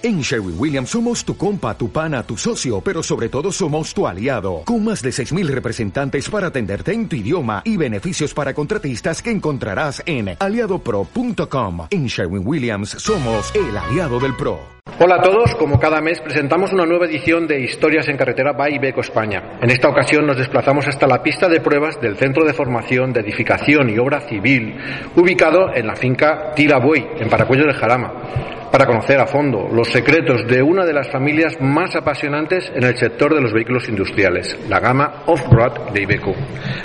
En Sherwin Williams somos tu compa, tu pana, tu socio, pero sobre todo somos tu aliado, con más de 6.000 representantes para atenderte en tu idioma y beneficios para contratistas que encontrarás en aliadopro.com. En Sherwin Williams somos el aliado del PRO. Hola a todos, como cada mes presentamos una nueva edición de Historias en Carretera by Ibeco España. En esta ocasión nos desplazamos hasta la pista de pruebas del Centro de Formación de Edificación y Obra Civil, ubicado en la finca Tira Buey, en Paracuello de Jarama para conocer a fondo los secretos de una de las familias más apasionantes en el sector de los vehículos industriales, la gama Off-Road de Iveco.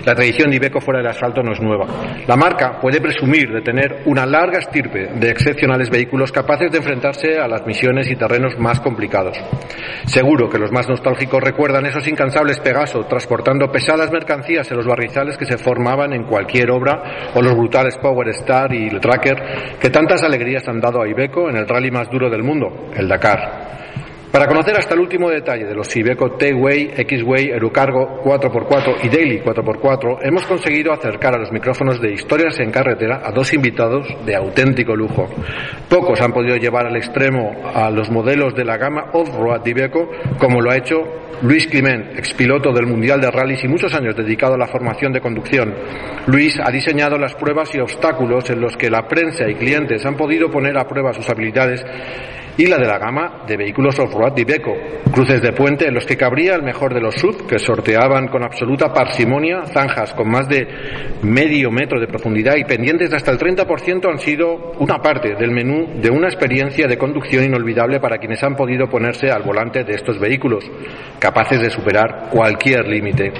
La tradición de Iveco fuera del asfalto no es nueva. La marca puede presumir de tener una larga estirpe de excepcionales vehículos capaces de enfrentarse a las misiones y terrenos más complicados. Seguro que los más nostálgicos recuerdan esos incansables Pegaso transportando pesadas mercancías en los barrizales que se formaban en cualquier obra o los brutales Power Star y el Tracker que tantas alegrías han dado a Iveco en el rally más duro del mundo, el Dakar. Para conocer hasta el último detalle de los Iveco T-Way, X-Way, Aerocargo 4x4 y Daily 4x4, hemos conseguido acercar a los micrófonos de Historias en Carretera a dos invitados de auténtico lujo. Pocos han podido llevar al extremo a los modelos de la gama off-road de Iveco, como lo ha hecho Luis Climent, expiloto del Mundial de Rallys y muchos años dedicado a la formación de conducción. Luis ha diseñado las pruebas y obstáculos en los que la prensa y clientes han podido poner a prueba sus habilidades y la de la gama de vehículos off-road de Iveco, cruces de puente en los que cabría el mejor de los SUV que sorteaban con absoluta parsimonia zanjas con más de medio metro de profundidad y pendientes de hasta el 30% han sido una parte del menú de una experiencia de conducción inolvidable para quienes han podido ponerse al volante de estos vehículos, capaces de superar cualquier límite.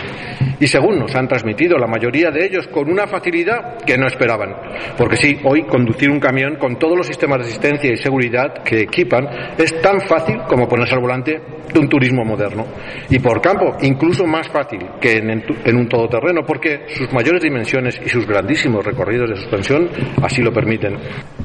Y según nos han transmitido la mayoría de ellos con una facilidad que no esperaban. Porque sí, hoy conducir un camión con todos los sistemas de asistencia y seguridad que es tan fácil como ponerse al volante de un turismo moderno. Y por campo, incluso más fácil que en, un todoterreno, porque sus mayores dimensiones y sus grandísimos recorridos de suspensión así lo permiten.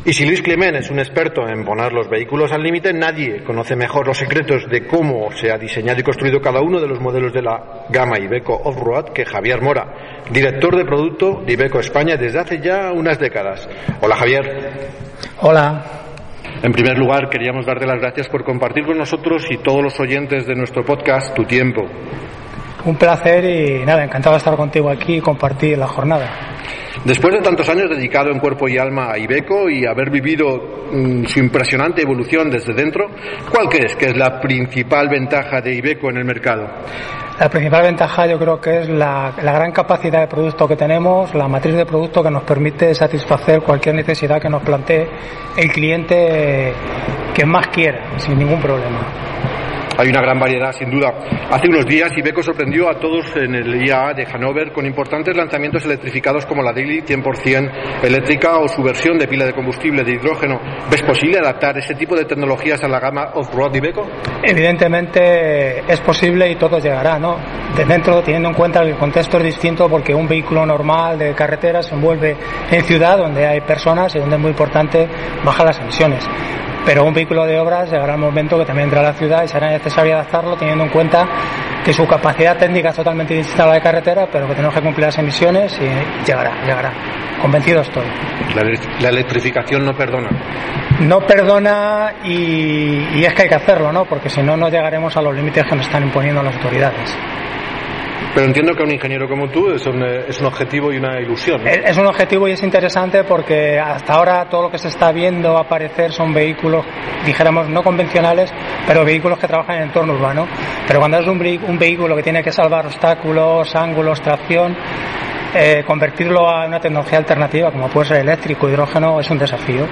Y si Luis Clement es un experto en poner los vehículos al límite, nadie conoce mejor los secretos de cómo se ha diseñado y construido cada uno de los modelos de la gama Ibeco Off-Road que Javier Mora, director de producto de Ibeco España desde hace ya unas décadas. Hola Javier. Hola. En primer lugar, queríamos darte las gracias por compartir con nosotros y todos los oyentes de nuestro podcast tu tiempo. Un placer y nada, encantado de estar contigo aquí y compartir la jornada. Después de tantos años dedicado en cuerpo y alma a Ibeco y haber vivido mm, su impresionante evolución desde dentro, ¿cuál crees que es la principal ventaja de Ibeco en el mercado? La principal ventaja yo creo que es la, la, gran capacidad de producto que tenemos, la matriz de producto que nos permite satisfacer cualquier necesidad que nos plantee el cliente que más quiera, sin ningún problema. Hay una gran variedad, sin duda. Hace unos días Ibeco sorprendió a todos en el IAA de Hannover con importantes lanzamientos electrificados como la Daily 100% eléctrica o su versión de pila de combustible de hidrógeno. ¿Ves posible adaptar ese tipo de tecnologías a la gama off-road Ibeco? Evidentemente es posible y todo llegará, ¿no? De dentro, teniendo en cuenta que el contexto es distinto porque un vehículo normal de carretera se envuelve en ciudad donde hay personas y donde es muy importante bajar las emisiones pero un vehículo de obras llegará el momento que también entra a la ciudad y será necesario adaptarlo teniendo en cuenta que su capacidad técnica es totalmente distinta a la de carretera, pero que tenemos que cumplir las emisiones y llegará, llegará. Convencido estoy. La, electrificación no perdona. No perdona y, y es que hay que hacerlo, ¿no? Porque si no, no llegaremos a los límites que nos están imponiendo las autoridades. Pero entiendo que a un ingeniero como tú es un, es un objetivo y una ilusión. Es un objetivo y es interesante porque hasta ahora todo lo que se está viendo aparecer son vehículos, dijéramos, no convencionales, pero vehículos que trabajan en entorno urbano. Pero cuando es un, un vehículo que tiene que salvar obstáculos, ángulos, tracción, eh, convertirlo a una tecnología alternativa como puede ser eléctrico, hidrógeno, es un desafío.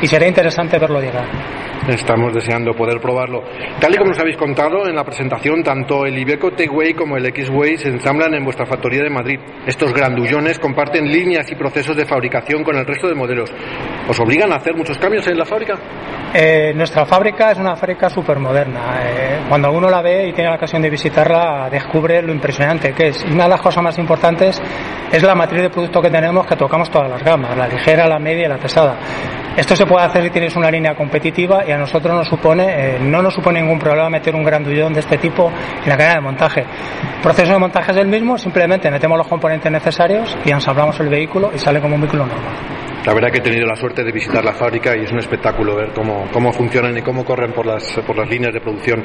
Y sería interesante verlo llegar. Estamos deseando poder probarlo. Tal y como nos habéis contado en la presentación, tanto el Ibeco T-Way como el X-Way se ensamblan en vuestra factoría de Madrid. Estos grandullones comparten líneas y procesos de fabricación con el resto de modelos. ¿Os obligan a hacer muchos cambios en la fábrica? Eh, nuestra fábrica es una fábrica súper moderna. Eh, cuando uno la ve y tiene la ocasión de visitarla, descubre lo impresionante que es. Y una de las cosas más importantes es la matriz de producto que tenemos, que tocamos todas las gamas, la ligera, la media y la pesada. Esto se puede hacer si tienes una línea competitiva y a nosotros nos supone, eh, no nos supone ningún problema meter un grandullón de este tipo en la cadena de montaje. El proceso de montaje es el mismo, simplemente metemos los componentes necesarios y ensamblamos el vehículo y sale como un vehículo normal. La verdad que he tenido la suerte de visitar la fábrica y es un espectáculo ver cómo, cómo funcionan y cómo corren por las, por las líneas de producción.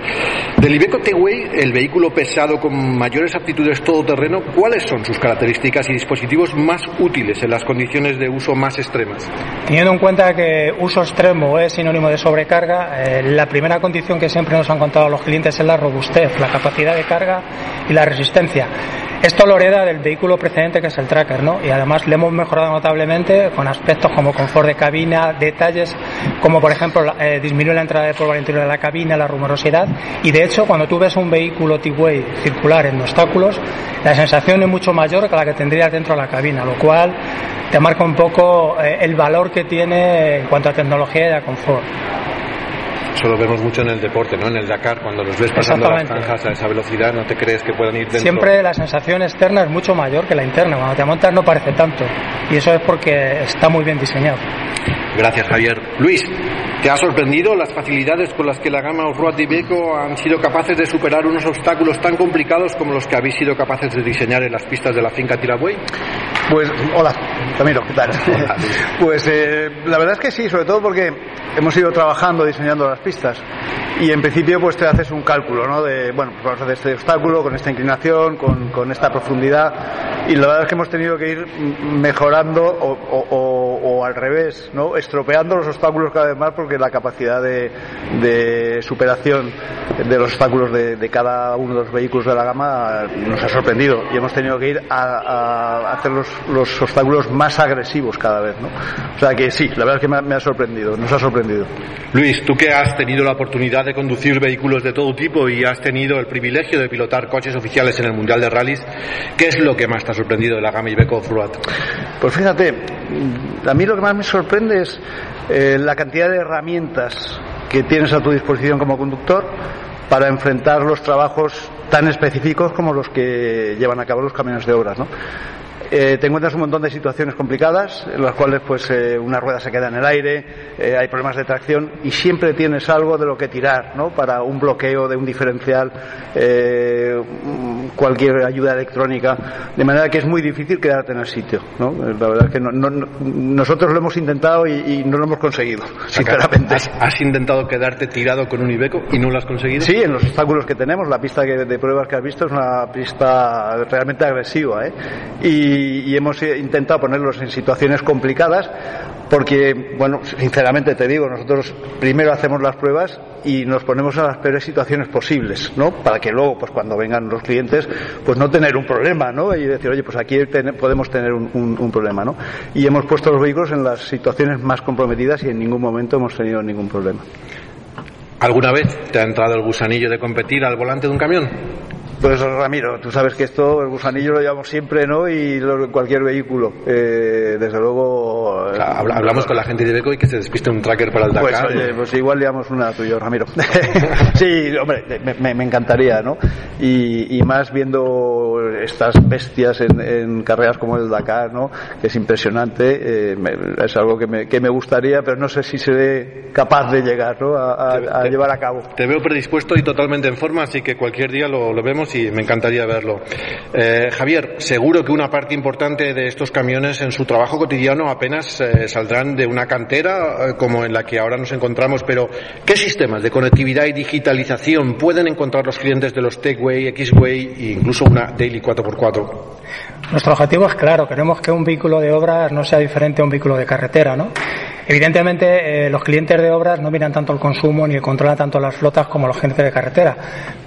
Del Iveco T-Way, el vehículo pesado con mayores aptitudes todoterreno, ¿cuáles son sus características y dispositivos más útiles en las condiciones de uso más extremas? Teniendo en cuenta que uso extremo es sinónimo de sobrecarga, eh, la primera condición que siempre nos han contado los clientes es la robustez, la capacidad de carga y la resistencia. Esto lo hereda del vehículo precedente que es el Tracker, ¿no? Y además le hemos mejorado notablemente con aspectos como confort de cabina, detalles como por ejemplo eh, disminuir la entrada de polvo al interior de la cabina, la rumorosidad. Y de hecho, cuando tú ves un vehículo T-Way circular en obstáculos, la sensación es mucho mayor que la que tendrías dentro de la cabina, lo cual te marca un poco eh, el valor que tiene en cuanto a tecnología y a confort. Eso lo vemos mucho en el deporte, ¿no? En el Dakar, cuando los ves pasando las franjas a esa velocidad, no te crees que puedan ir dentro. Siempre la sensación externa es mucho mayor que la interna. Cuando te montas no parece tanto. Y eso es porque está muy bien diseñado. Gracias, Javier. Luis, ¿te ha sorprendido las facilidades con las que la gama Off-Road de Iveco han sido capaces de superar unos obstáculos tan complicados como los que habéis sido capaces de diseñar en las pistas de la finca Tirabuey? Pues, hola, Ramiro, ¿qué tal? pues eh, la verdad es que sí, sobre todo porque hemos ido trabajando diseñando las pistas y en principio pues te haces un cálculo, ¿no? De, bueno, pues vamos a hacer este obstáculo con esta inclinación, con, con esta profundidad y la verdad es que hemos tenido que ir mejorando o, al revés, ¿no? Estropeando los obstáculos cada vez más porque la capacidad de, superación de los obstáculos de, cada uno de los vehículos de la gama nos ha sorprendido y hemos tenido que ir a, hacer los, los, obstáculos más agresivos cada vez, ¿no? O sea que sí, la verdad es que me ha, me ha sorprendido, nos ha sorprendido. Luis, tú que has tenido la oportunidad de conducir vehículos de todo tipo y has tenido el privilegio de pilotar coches oficiales en el Mundial de Rallys, ¿qué es lo que más te ha sorprendido de la gama Iveco Off-Road? Pues fíjate, a mí lo que más me sorprende es eh, la cantidad de herramientas que tienes a tu disposición como conductor para enfrentar los trabajos tan específicos como los que llevan a cabo los camiones de obras, ¿no? Eh, te encuentras un montón de situaciones complicadas en las cuales pues eh, una rueda se queda en el aire, eh, hay problemas de tracción y siempre tienes algo de lo que tirar, ¿no? Para un bloqueo de un diferencial, cualquier ayuda electrónica, de manera que es muy difícil quedarte en el sitio, ¿no? La verdad es que no, no, nosotros lo hemos intentado y, y, no lo hemos conseguido, sinceramente. ¿Has, ¿Has, intentado quedarte tirado con un Ibeco y no lo has conseguido? Sí, en los obstáculos que tenemos, la pista que, de pruebas que has visto es una pista realmente agresiva, ¿eh? Y y, hemos intentado ponerlos en situaciones complicadas porque, bueno, sinceramente te digo, nosotros primero hacemos las pruebas y nos ponemos en las peores situaciones posibles, ¿no? Para que luego, pues cuando vengan los clientes, pues no tener un problema, ¿no? Y decir, oye, pues aquí podemos tener un, un, problema, ¿no? Y hemos puesto los vehículos en las situaciones más comprometidas y en ningún momento hemos tenido ningún problema. ¿Alguna vez te ha entrado el gusanillo de competir al volante de un camión? Pues Ramiro, tú sabes que esto, el gusanillo lo llevamos siempre, ¿no? Y lo, cualquier vehículo. Eh, desde luego. O sea, hablamos con la gente de Iveco y que se despiste un tracker para el Dakar. Pues, oye, pues igual llevamos una tuyo, Ramiro. sí, hombre, me, me, encantaría, ¿no? Y, y, más viendo estas bestias en, en, carreras como el Dakar, ¿no? Que es impresionante. Eh, me, es algo que me, que me gustaría, pero no sé si seré capaz de llegar, ¿no? A, a, a te, llevar a cabo. Te veo predispuesto y totalmente en forma, así que cualquier día lo, lo vemos y me encantaría verlo. Eh, Javier, seguro que una parte importante de estos camiones en su trabajo cotidiano apenas eh, saldrán de una cantera eh, como en la que ahora nos encontramos, pero ¿qué sistemas de conectividad y digitalización pueden encontrar los clientes de los Techway, X-Way e incluso una Daily 4x4? Nuestro objetivo es claro, queremos que un vehículo de obras no sea diferente a un vehículo de carretera, ¿no? Evidentemente, eh, los clientes de obras no miran tanto el consumo ni controlan tanto las flotas como los clientes de carretera,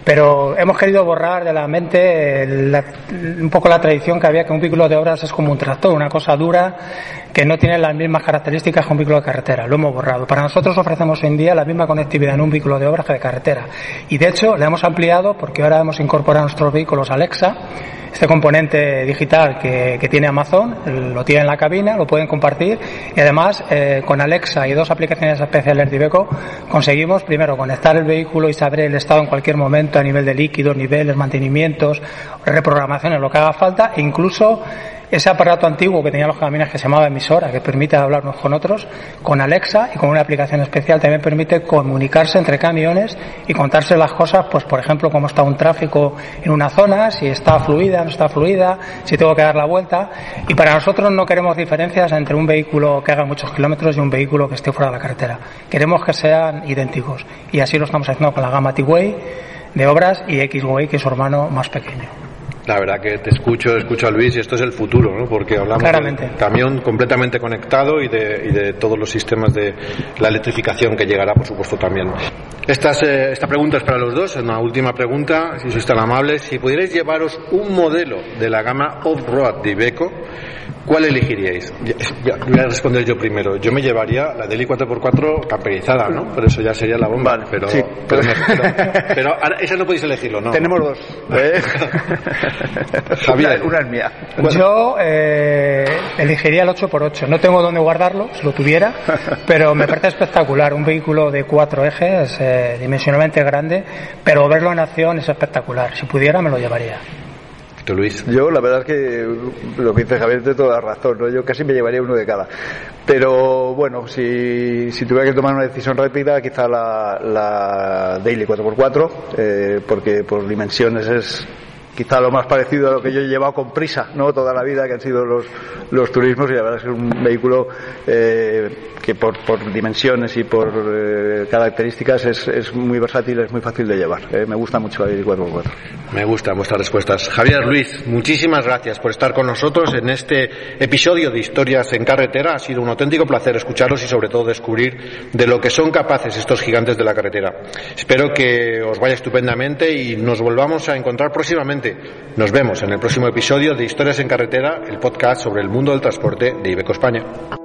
pero hemos querido borrar de la mente la, un poco la tradición que había que un vehículo de obras es como un tractor, una cosa dura que no tiene las mismas características que un vehículo de carretera. Lo hemos borrado. Para nosotros ofrecemos hoy en día la misma conectividad en un vehículo de obras que de carretera. Y de hecho, le hemos ampliado porque ahora hemos incorporado a nuestros vehículos Alexa, este componente digital que, que tiene Amazon, lo tiene en la cabina, lo pueden compartir y además eh, con Alexa y dos aplicaciones especiales de Iveco conseguimos primero conectar el vehículo y saber el estado en cualquier momento a nivel de líquidos, niveles, mantenimientos, reprogramaciones, lo que haga falta e incluso ese aparato antiguo que tenían los camiones que se llamaba emisora, que permite hablar unos con otros, con Alexa y con una aplicación especial también permite comunicarse entre camiones y contarse las cosas, pues por ejemplo, cómo está un tráfico en una zona, si está fluida, no está fluida, si tengo que dar la vuelta. Y para nosotros no queremos diferencias entre un vehículo que haga muchos kilómetros y un vehículo que esté fuera de la carretera. Queremos que sean idénticos. Y así lo estamos haciendo con la gama T-Way de obras y X-Way, que es su hermano más pequeño. La verdad que te escucho, escucho a Luis y esto es el futuro, ¿no? Porque hablamos de camión completamente conectado y de, y de, todos los sistemas de la electrificación que llegará, por supuesto, también. Esta, eh, esta pregunta es para los dos, una última pregunta, si sois tan amables. Si pudierais llevaros un modelo de la gama off-road de Ibeco, ¿Cuál elegiríais? Voy a responder yo primero. Yo me llevaría la Deli 4x4 camperizada, ¿no? Pero eso ya sería la bomba. Vale, pero, sí. pero, pero, esa no podéis elegirlo, ¿no? Tenemos dos. ¿eh? Javier. Una, es mía. Yo eh, elegiría el 8x8. No tengo dónde guardarlo, si lo tuviera, pero me parece espectacular. Un vehículo de cuatro ejes, eh, dimensionalmente grande, pero verlo en acción es espectacular. Si pudiera, me lo llevaría. Luis? Yo, la verdad es que lo que dice Javier tiene toda la razón, ¿no? Yo casi me llevaría uno de cada. Pero bueno, si, si tuviera que tomar una decisión rápida, quizá la, la Daily 4x4, eh, porque por dimensiones es quizá lo más parecido a lo que yo he llevado con prisa, ¿no? Toda la vida que han sido los, los turismos y la verdad es que es un vehículo eh, que por, por, dimensiones y por eh, características es, es, muy versátil, es muy fácil de llevar. Eh. Me gusta mucho la 4x4. Me gustan vuestras respuestas. Javier Luis, muchísimas gracias por estar con nosotros en este episodio de Historias en Carretera. Ha sido un auténtico placer escucharlos y sobre todo descubrir de lo que son capaces estos gigantes de la carretera. Espero que os vaya estupendamente y nos volvamos a encontrar próximamente nos vemos en el próximo episodio de Historias en Carretera, el podcast sobre el mundo del transporte de Ibeco España.